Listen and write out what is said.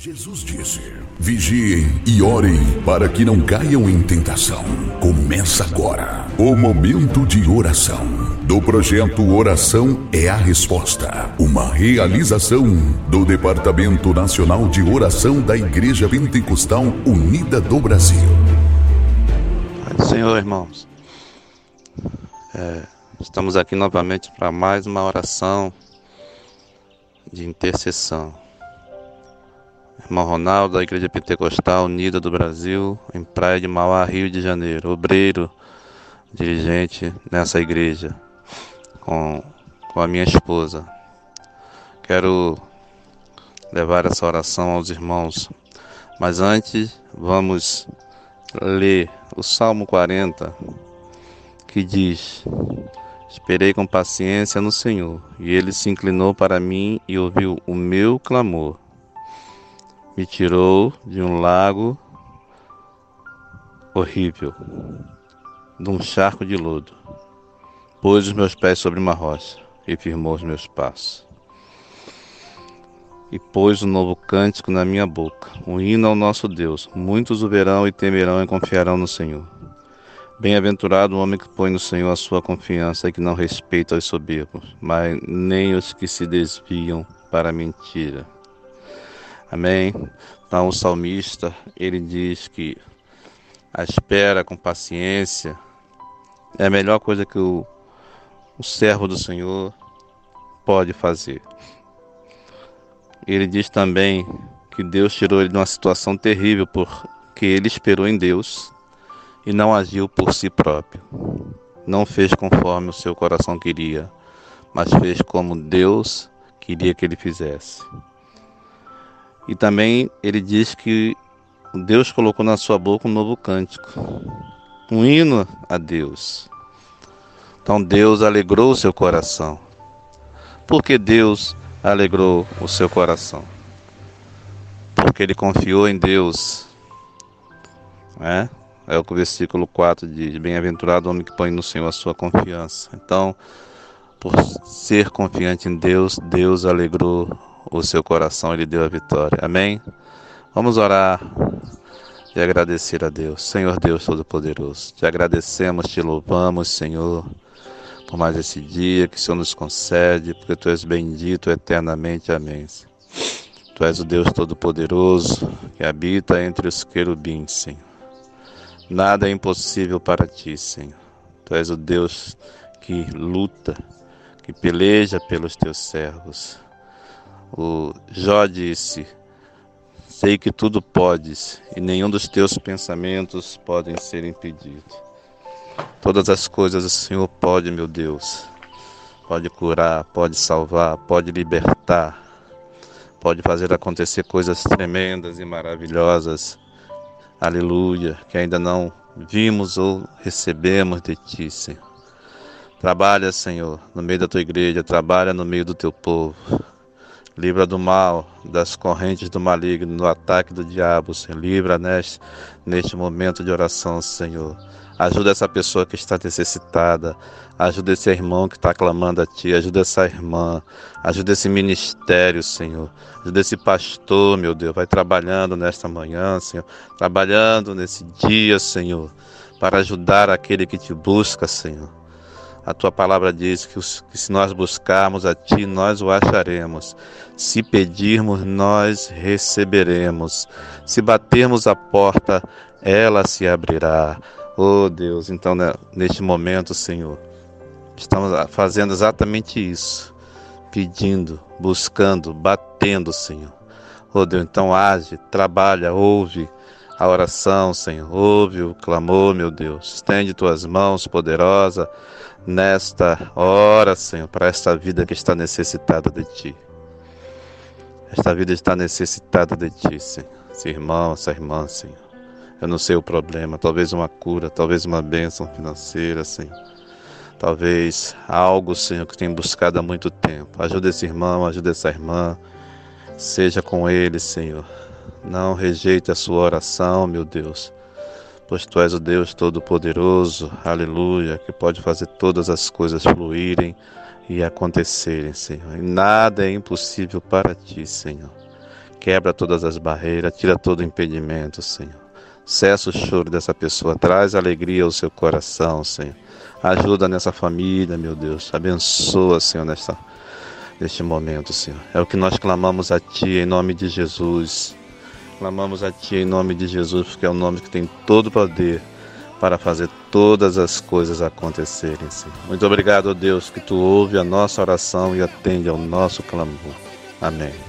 Jesus disse: Vigiem e orem para que não caiam em tentação. Começa agora o momento de oração do projeto Oração é a Resposta, uma realização do Departamento Nacional de Oração da Igreja Pentecostal Unida do Brasil. Senhor, irmãos, é, estamos aqui novamente para mais uma oração de intercessão Irmão Ronaldo, da Igreja Pentecostal Unida do Brasil, em Praia de Mauá, Rio de Janeiro, obreiro, dirigente nessa igreja, com, com a minha esposa. Quero levar essa oração aos irmãos, mas antes vamos ler o Salmo 40, que diz: Esperei com paciência no Senhor, e ele se inclinou para mim e ouviu o meu clamor me tirou de um lago horrível, de um charco de lodo. Pôs os meus pés sobre uma rocha e firmou os meus passos. E pôs um novo cântico na minha boca, um hino ao nosso Deus. Muitos o verão e temerão e confiarão no Senhor. Bem-aventurado o homem que põe no Senhor a sua confiança e que não respeita os soberbos, mas nem os que se desviam para a mentira. Amém? Então o salmista, ele diz que a espera com paciência é a melhor coisa que o, o servo do Senhor pode fazer. Ele diz também que Deus tirou ele de uma situação terrível porque ele esperou em Deus e não agiu por si próprio. Não fez conforme o seu coração queria, mas fez como Deus queria que ele fizesse. E também ele diz que Deus colocou na sua boca um novo cântico, um hino a Deus. Então Deus alegrou o seu coração. Por que Deus alegrou o seu coração? Porque ele confiou em Deus. É, é o que o versículo 4 diz: Bem-aventurado o homem que põe no Senhor a sua confiança. Então, por ser confiante em Deus, Deus alegrou o seu coração ele deu a vitória. Amém? Vamos orar e agradecer a Deus. Senhor Deus Todo-Poderoso, te agradecemos, te louvamos, Senhor, por mais esse dia que o Senhor nos concede, porque tu és bendito eternamente. Amém. Tu és o Deus Todo-Poderoso que habita entre os querubins, Senhor. Nada é impossível para ti, Senhor. Tu és o Deus que luta, que peleja pelos teus servos. O Jó disse: Sei que tudo podes, e nenhum dos teus pensamentos podem ser impedidos. Todas as coisas o Senhor pode, meu Deus. Pode curar, pode salvar, pode libertar, pode fazer acontecer coisas tremendas e maravilhosas. Aleluia, que ainda não vimos ou recebemos de ti, Senhor. Trabalha, Senhor, no meio da tua igreja, trabalha no meio do teu povo. Livra do mal, das correntes do maligno, do ataque do diabo, Senhor. Livra neste, neste momento de oração, Senhor. Ajuda essa pessoa que está necessitada. Ajuda esse irmão que está clamando a Ti. Ajuda essa irmã. Ajuda esse ministério, Senhor. Ajuda esse pastor, meu Deus. Vai trabalhando nesta manhã, Senhor. Trabalhando nesse dia, Senhor. Para ajudar aquele que te busca, Senhor. A tua palavra diz que, que, se nós buscarmos a ti, nós o acharemos. Se pedirmos, nós receberemos. Se batermos a porta, ela se abrirá. Oh Deus, então né, neste momento, Senhor, estamos fazendo exatamente isso. Pedindo, buscando, batendo, Senhor. Oh Deus, então age, trabalha, ouve a oração, Senhor. Ouve o clamor, meu Deus. Estende tuas mãos poderosa nesta hora, Senhor, para esta vida que está necessitada de Ti. Esta vida está necessitada de Ti, Senhor. Esse irmão, essa irmã, Senhor. Eu não sei o problema, talvez uma cura, talvez uma bênção financeira, Senhor. Talvez algo, Senhor, que tem buscado há muito tempo. Ajuda esse irmão, ajuda essa irmã. Seja com ele, Senhor. Não rejeite a sua oração, meu Deus pois tu és o Deus Todo-Poderoso, aleluia, que pode fazer todas as coisas fluírem e acontecerem, Senhor. E nada é impossível para ti, Senhor. Quebra todas as barreiras, tira todo impedimento, Senhor. Cessa o choro dessa pessoa, traz alegria ao seu coração, Senhor. Ajuda nessa família, meu Deus. Abençoa, Senhor, nesta, neste momento, Senhor. É o que nós clamamos a Ti em nome de Jesus. Clamamos a Ti em nome de Jesus, porque é o nome que tem todo o poder para fazer todas as coisas acontecerem, Senhor. Muito obrigado, Deus, que Tu ouve a nossa oração e atende ao nosso clamor. Amém.